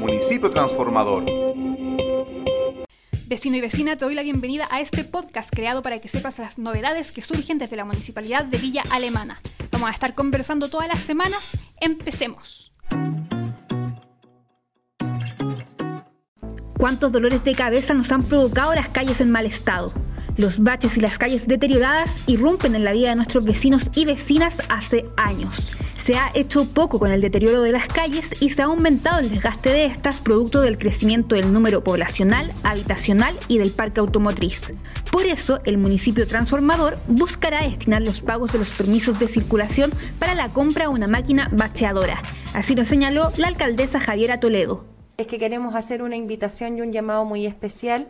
municipio transformador. Vecino y vecina, te doy la bienvenida a este podcast creado para que sepas las novedades que surgen desde la Municipalidad de Villa Alemana. Vamos a estar conversando todas las semanas. Empecemos. ¿Cuántos dolores de cabeza nos han provocado las calles en mal estado? Los baches y las calles deterioradas irrumpen en la vida de nuestros vecinos y vecinas hace años. Se ha hecho poco con el deterioro de las calles y se ha aumentado el desgaste de estas producto del crecimiento del número poblacional, habitacional y del parque automotriz. Por eso, el municipio transformador buscará destinar los pagos de los permisos de circulación para la compra de una máquina bacheadora. Así lo señaló la alcaldesa Javiera Toledo. Es que queremos hacer una invitación y un llamado muy especial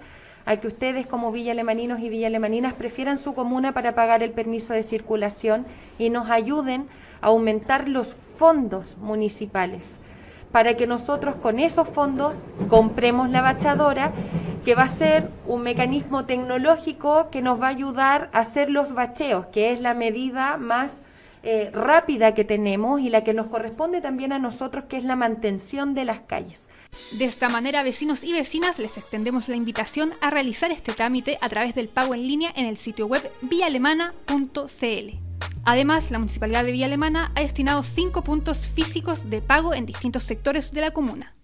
a que ustedes como Villa Alemaninos y Villa Alemaninas prefieran su comuna para pagar el permiso de circulación y nos ayuden a aumentar los fondos municipales para que nosotros con esos fondos compremos la bachadora, que va a ser un mecanismo tecnológico que nos va a ayudar a hacer los bacheos, que es la medida más eh, rápida que tenemos y la que nos corresponde también a nosotros, que es la mantención de las calles. De esta manera, vecinos y vecinas, les extendemos la invitación a realizar este trámite a través del pago en línea en el sitio web vialemana.cl. Además, la Municipalidad de Villa Alemana ha destinado cinco puntos físicos de pago en distintos sectores de la comuna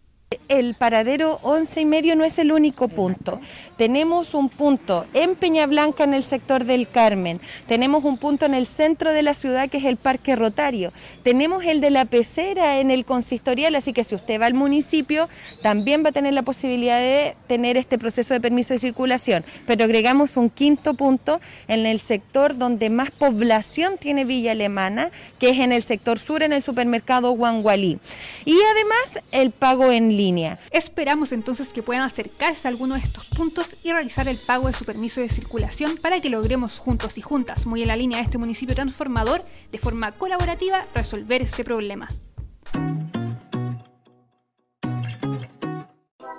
el paradero 11 y medio no es el único punto. Tenemos un punto en Peña Blanca en el sector del Carmen. Tenemos un punto en el centro de la ciudad que es el Parque Rotario. Tenemos el de la pecera en el consistorial, así que si usted va al municipio también va a tener la posibilidad de tener este proceso de permiso de circulación. Pero agregamos un quinto punto en el sector donde más población tiene Villa Alemana, que es en el sector sur, en el supermercado Guangualí. Y además el pago en línea. Esperamos entonces que puedan acercarse a alguno de estos puntos y realizar el pago de su permiso de circulación para que logremos juntos y juntas, muy en la línea de este municipio transformador, de forma colaborativa, resolver este problema.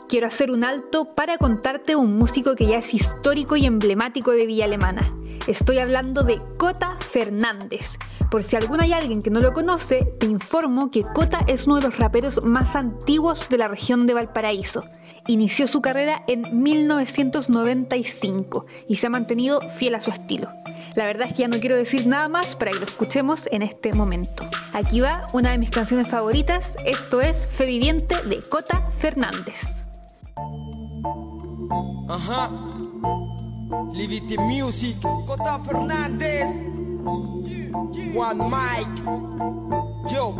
Quiero hacer un alto para contarte un músico que ya es histórico y emblemático de Villa Alemana. Estoy hablando de Cota Fernández. Por si alguno hay alguien que no lo conoce, te informo que Cota es uno de los raperos más antiguos de la región de Valparaíso. Inició su carrera en 1995 y se ha mantenido fiel a su estilo. La verdad es que ya no quiero decir nada más para que lo escuchemos en este momento. Aquí va una de mis canciones favoritas, esto es Fe Viviente de Cota Fernández. Ajá. Livity Music, Cota Fernández, One Mike, yo.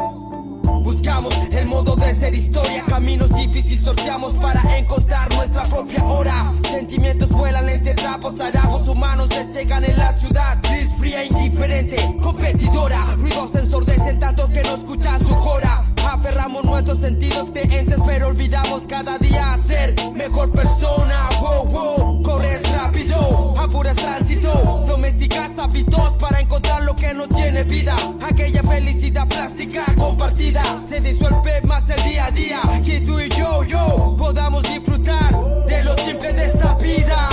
Buscamos el modo de ser historia, caminos difíciles sorteamos para encontrar nuestra propia hora. Sentimientos vuelan entre trapos, harapos humanos cegan en la ciudad. Gris fría, indiferente, competidora. Ruidos ensordecen tanto que no escuchas su cora. Aferramos nuestros sentidos creencias, pero olvidamos cada día ser mejor persona. Aquella felicidad plástica compartida se disuelve más el día a día. Que tú y yo, yo podamos disfrutar de lo simple de esta vida.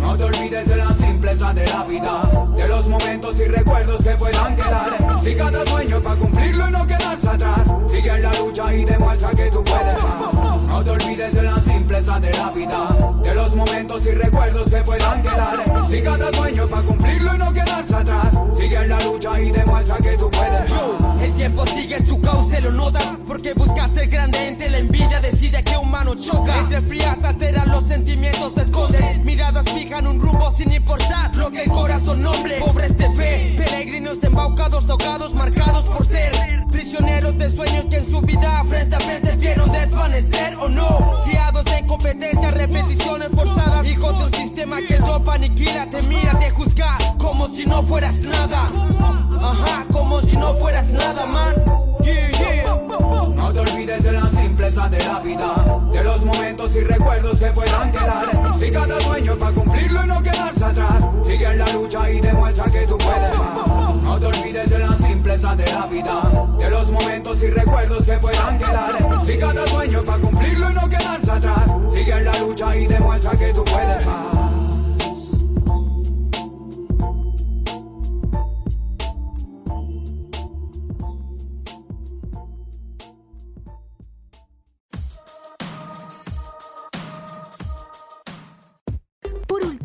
No te olvides de la simpleza de la vida, de los momentos y recuerdos que puedan quedar. Si cada sueño para cumplirlo y no quedarse atrás, sigue en la lucha y demuestra que tú puedes más. No te olvides de la simpleza de la vida, de los momentos y recuerdos que puedan quedar. Si cada sueño para cumplirlo y no frías aceras los sentimientos se esconden, miradas fijan un rumbo sin importar lo que el corazón nombre. Pobres de fe, peregrinos embaucados, tocados, marcados por ser prisioneros de sueños que en su vida frente a frente vieron desvanecer o no. Criados en competencia, repeticiones forzadas, hijos de un sistema que topa, aniquila, te mira, te juzga como si no fueras nada. Ajá, como si no fueras nada, man. Yeah, yeah. No te olvides de la simpleza de la vida, y recuerdos que puedan quedar. Si cada sueño para cumplirlo y no quedarse atrás, sigue en la lucha y demuestra que tú puedes. No te olvides de la simpleza de la vida, de los momentos y recuerdos que puedan quedar. Si cada sueño es para cumplirlo y no quedarse atrás, sigue en la lucha y demuestra que tú puedes.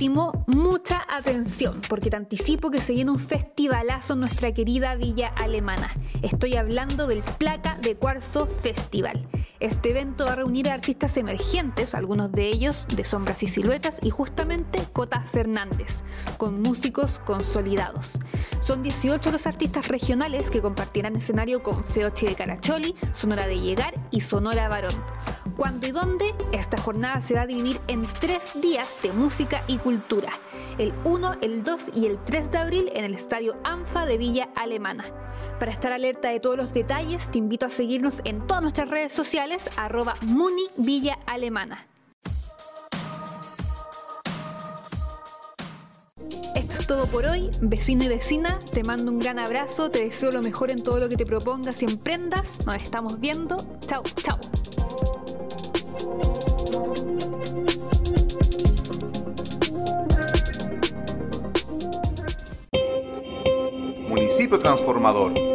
Mucha atención, porque te anticipo que se viene un festivalazo en nuestra querida villa alemana. Estoy hablando del Placa de Cuarzo Festival. Este evento va a reunir a artistas emergentes, algunos de ellos de Sombras y Siluetas, y justamente Cota Fernández, con músicos consolidados. Son 18 los artistas regionales que compartirán escenario con Feochi de Caracholi, Sonora de Llegar y Sonora Varón. ¿Cuándo y dónde? Esta jornada se va a dividir en tres días de música y cultura. El 1, el 2 y el 3 de abril en el Estadio ANFA de Villa Alemana. Para estar alerta de todos los detalles, te invito a seguirnos en todas nuestras redes sociales, arroba Muni Villa Alemana. Esto es todo por hoy, vecino y vecina, te mando un gran abrazo, te deseo lo mejor en todo lo que te propongas y emprendas, nos estamos viendo, chao, chao. Municipio Transformador